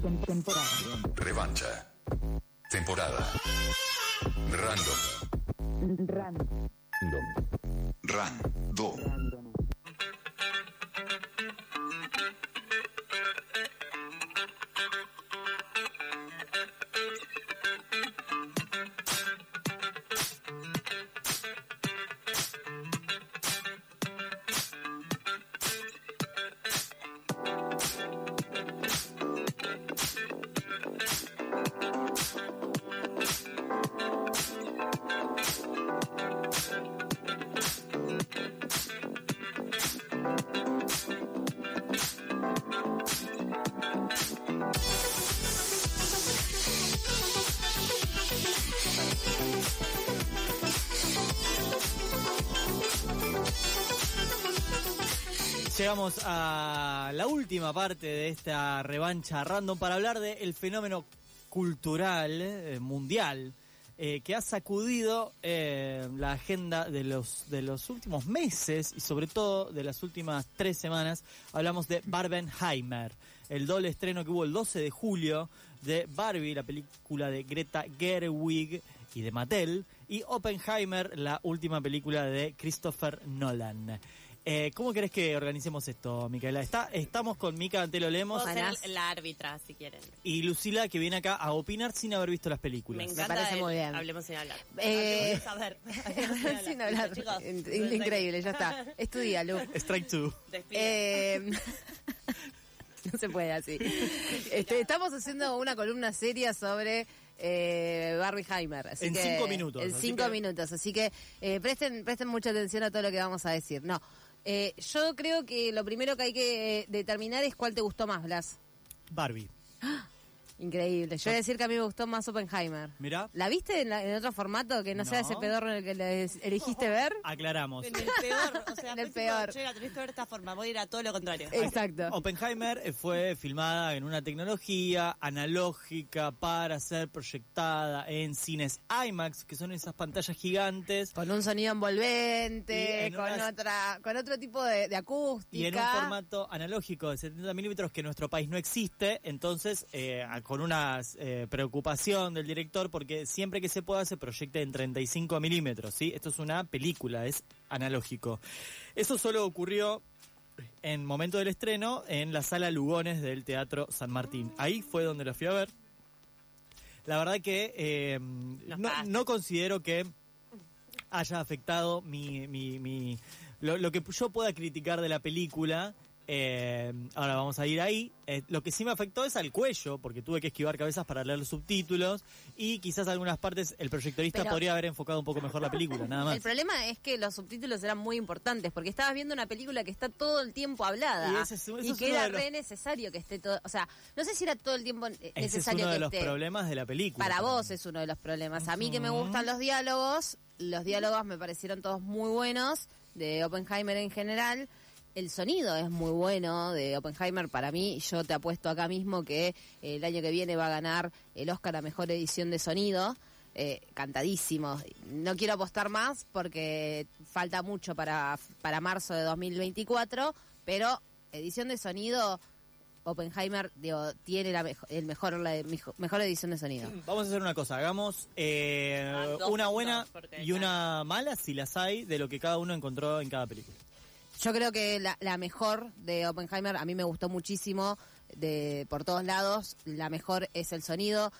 Temporada. Revancha. Temporada. Random. Random. Random. Random. Llegamos a la última parte de esta revancha random para hablar del fenómeno cultural eh, mundial eh, que ha sacudido eh, la agenda de los, de los últimos meses y sobre todo de las últimas tres semanas. Hablamos de Barbenheimer, el doble estreno que hubo el 12 de julio de Barbie, la película de Greta Gerwig y de Mattel, y Oppenheimer, la última película de Christopher Nolan. Eh, ¿Cómo querés que organicemos esto, Micaela? Está, estamos con Mica Antelo Lemos Puedo ser la árbitra, si quieren. y Lucila, que viene acá a opinar sin haber visto las Me películas. encanta parece el muy bien. Hablemos sin hablar. Eh, Hablemos sin saber. Hablemos Sin hablar. Chicos, In- Increíble, ya está. Estudia, Lu. Strike two. Eh, no se puede así. Este, estamos haciendo una columna seria sobre eh, Barbieheimer. así En que- cinco minutos, En cinco que- minutos. Así que eh, presten, presten mucha atención a todo lo que vamos a decir. No. Eh, yo creo que lo primero que hay que determinar es cuál te gustó más, Blas. Barbie. Increíble. Yo voy a decir que a mí me gustó más Oppenheimer. Mirá, ¿La viste en, la- en otro formato que no, sea ese pedorro en el que le elegiste ver? aclaramos. En el peor, o sea, En el peor. che, la tenés que ver de esta forma, voy a ir a todo lo contrario. Exacto. Oppenheimer eh, fue filmada en una tecnología analógica para ser proyectada en cines IMAX, que son esas pantallas gigantes, Con un sonido envolvente, en con unas- otra, con otro tipo de, de acústica. y en un formato analógico de 70 milímetros que en nuestro país no existe, entonces eh, con una eh, preocupación del director porque siempre que se pueda se proyecte en 35 milímetros, ¿sí? Esto es una película, es analógico. Eso solo ocurrió en momento del estreno en la sala Lugones del Teatro San Martín. Ahí fue donde lo fui a ver. La verdad que eh, no, considero que haya afectado mi, mi, mi- lo, lo que yo pueda criticar de la película. Eh, ahora vamos a ir ahí. Eh, lo que sí me afectó es al cuello, porque tuve que esquivar cabezas para leer los subtítulos y quizás algunas partes el proyectorista Pero- podría haber enfocado un poco mejor la película, nada más. El problema es que los subtítulos eran muy importantes, porque estabas viendo una película que está todo el tiempo hablada. Y ese es- y que era de los- re necesario que esté todo. O sea, no sé si era todo el tiempo eh, Ese es necesario uno de los esté. problemas de la película. Para también. vos es uno de los problemas. A mí que me gustan los diálogos, los diálogos me parecieron todos muy buenos, de Oppenheimer en general. El sonido es muy bueno de Oppenheimer para mí. Yo te apuesto acá mismo que el año que viene va a ganar el Oscar a Mejor Edición de Sonido. Eh, cantadísimo. No quiero apostar más porque falta mucho para, para marzo de 2024, pero edición de sonido, Oppenheimer digo, tiene la mejo- el mejor, la mejor edición de sonido. Vamos a hacer una cosa, hagamos eh, Ah, una buena y una mala, si las hay, de lo que cada uno encontró en cada película. Yo creo que la, la mejor de Oppenheimer, a mí me gustó muchísimo de por todos lados. La mejor es el sonido,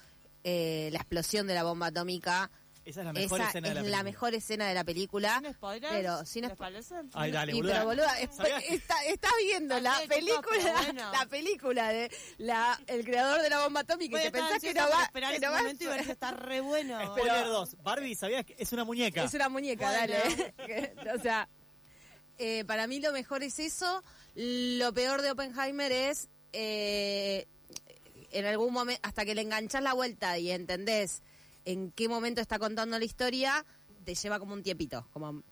eh, la explosión de la bomba atómica. Esa es la mejor Esa escena es de la la, película. mejor escena de la película. ¿Sin spoilers? Pero sin ¿Les spo- parece? Ay, dale, Y boluda. pero boluda, es- ¿Sabías que- está- estás viendo la película, bueno. la película de la el creador de la bomba atómica Voy y te pensás que no va, esperar ese momento y ver está re bueno. Spoiler 2. Barbie, ¿sabías que es una muñeca? Es una muñeca, Bueno. dale. O sea, eh, para mí lo mejor es eso. Lo peor de Oppenheimer es eh, en algún momento, hasta que le enganchás la vuelta y entendés en qué momento está contando la historia, te lleva como un tiempito, como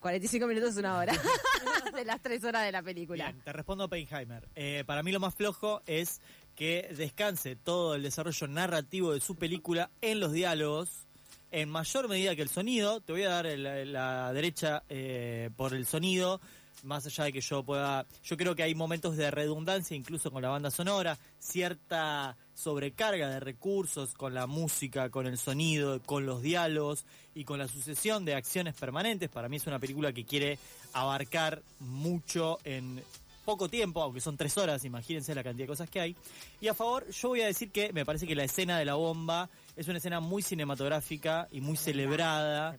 45 minutos, una hora, de las tres horas de la película. Bien, te respondo Oppenheimer. Eh, para mí lo más flojo es que descanse todo el desarrollo narrativo de su película en los diálogos, en mayor medida que el sonido. Te voy a dar la, derecha eh, por el sonido. más allá de que yo pueda, yo creo que hay momentos de redundancia incluso con la banda sonora, cierta sobrecarga de recursos con la música, con el sonido, con los diálogos y con la sucesión de acciones permanentes. Para mí es una película que quiere abarcar mucho en poco tiempo, aunque son tres horas, imagínense la cantidad de cosas que hay. Y a favor, yo voy a decir que me parece que la escena de la bomba es una escena muy cinematográfica y muy celebrada.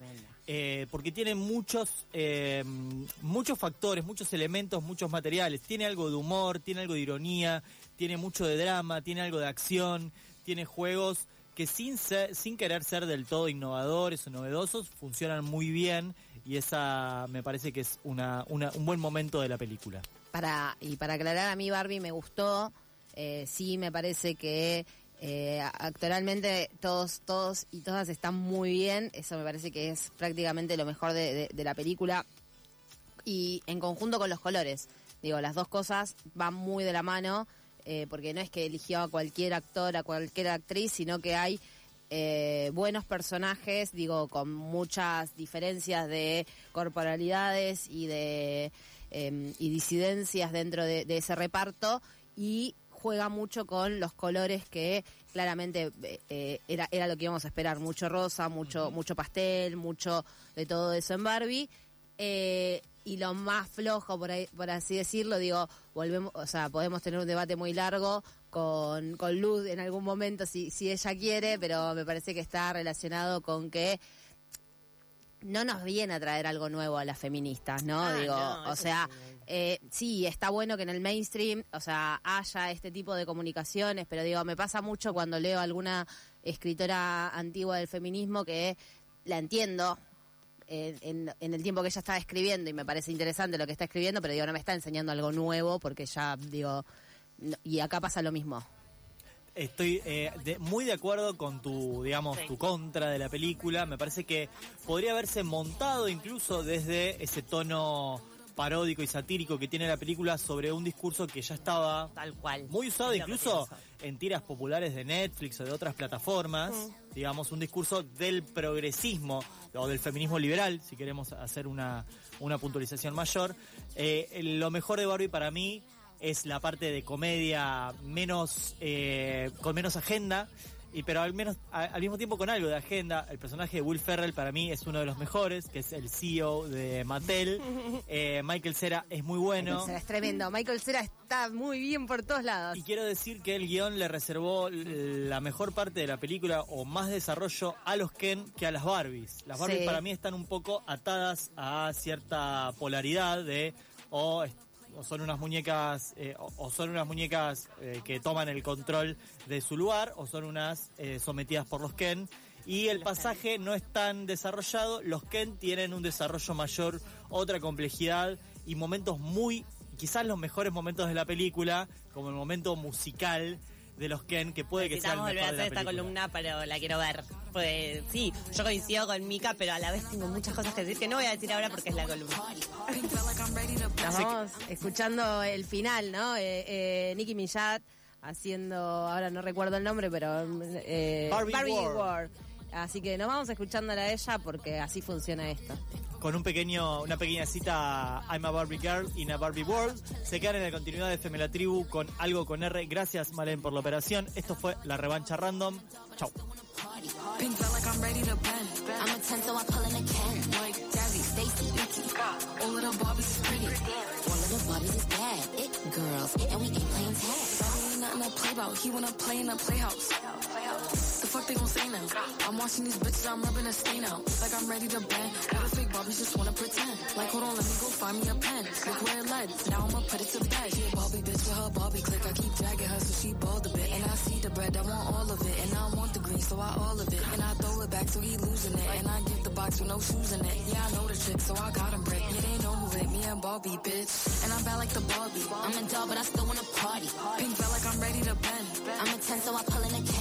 eh, porque tiene muchos eh, muchos factores, muchos elementos, muchos materiales. Tiene algo de humor, tiene algo de ironía, tiene mucho de drama, tiene algo de acción, tiene juegos que sin ser, sin querer ser del todo innovadores o novedosos funcionan muy bien y esa me parece que es una, una- un buen momento de la película. Para, y para aclarar, a mí Barbie me gustó. Eh, sí, me parece que eh, actoralmente todos, todos y todas están muy bien. Eso me parece que es prácticamente lo mejor de la película. Y en conjunto con los colores. Digo, las dos cosas van muy de la mano. eh, porque no es que eligió a cualquier actor, a cualquier actriz, sino que hay eh, buenos personajes, digo, con muchas diferencias de corporalidades y de eh, y disidencias dentro de, de ese reparto y juega mucho con los colores que claramente eh, eh, era era lo que íbamos a esperar mucho rosa mucho mucho pastel mucho de todo eso en Barbie. Eh, y lo más flojo por ahí, por así decirlo digo volvemos o sea podemos tener un debate muy largo con, con Luz en algún momento si si ella quiere pero me parece que está relacionado con que no nos viene a traer algo nuevo a las feministas, ¿no? Ah, Digo, no, o sea, sí. eh, sí, está bueno que en el mainstream, o sea, haya este tipo de comunicaciones, pero digo, me pasa mucho cuando leo alguna escritora antigua del feminismo que la entiendo en, en- en el tiempo que ella está escribiendo y me parece interesante lo que está escribiendo, pero digo, no me está enseñando algo nuevo porque ya, digo, no- y acá pasa lo mismo. Estoy eh, de- muy de acuerdo con tu, digamos, tu contra de la película. Me parece que podría haberse montado incluso desde ese tono paródico y satírico que tiene la película sobre un discurso que ya estaba Tal cual. muy usado incluso en tiras populares de Netflix o de otras plataformas, digamos, un discurso del progresismo o del feminismo liberal, si queremos hacer una, una puntualización mayor. Eh, lo mejor de Barbie para mí es la parte de comedia menos eh, con menos agenda. Y pero al menos a- al mismo tiempo con algo de agenda, el personaje de Will Ferrell para mí es uno de los mejores, que es el CEO de Mattel. Eh, Michael Cera es muy bueno. Michael Cera es tremendo. Michael Cera está muy bien por todos lados. Y quiero decir que el guion le reservó la mejor parte de la película o más desarrollo a los Ken que a las Barbies. Las Barbies Sí. para mí están un poco atadas a cierta polaridad de o, es- o son unas muñecas eh, o, o son unas muñecas eh, que toman el control de su lugar o son unas eh, sometidas por los Ken. Y el pasaje no es tan desarrollado, los Ken tienen un desarrollo mayor, otra complejidad y momentos muy quizás los mejores momentos de la película, como el momento musical de los Ken, que puede que sea el mejor volver a de la hacer esta película. columna, pero la quiero ver. Pues sí, yo coincido con Mika, pero a la vez tengo muchas cosas que decir que no voy a decir ahora porque es la columna. Nos vamos escuchando el final, ¿no? Eh, eh, Nicki Minaj haciendo, ahora no recuerdo el nombre, pero eh, Barbie World. World. Así que nos vamos escuchándola a ella porque así funciona esto. Con un pequeño, una pequeña cita I'm a Barbie Girl in a Barbie World. Se quedan en la continuidad de Femela Tribu con algo con R. Gracias, Malen, por la operación. Esto fue la revancha random. Chau. Pink felt like I'm ready to bend. I'm a 10, so I pull in a Ken. Like Jazzy, Stacy, Vicky. All of the Barbies is pretty. All of the Barbies is bad, it girls. The fuck they gon' say now? I'm watching these bitches, I'm rubbing a stain out. Like I'm ready to bend. All the fake Barbies just wanna pretend. Like, hold on, let me go find me a pen. Look where it led. Now I'ma put it to bed. She a Barbie bitch with her Barbie click. I keep dragging her so she bald a bit. And I see the bread, I want all of it. And I want the green, so I all of it. And I throw it back so he losing it. And I get the box with no shoes in it. Yeah, I know the trick, so I got him brick. They know who it. Me and Barbie, bitch. And I'm bad like the Barbie. I'm a doll, but I still wanna party. Pink felt like I'm ready to bend. I'm a 10, so I pull in a Ken.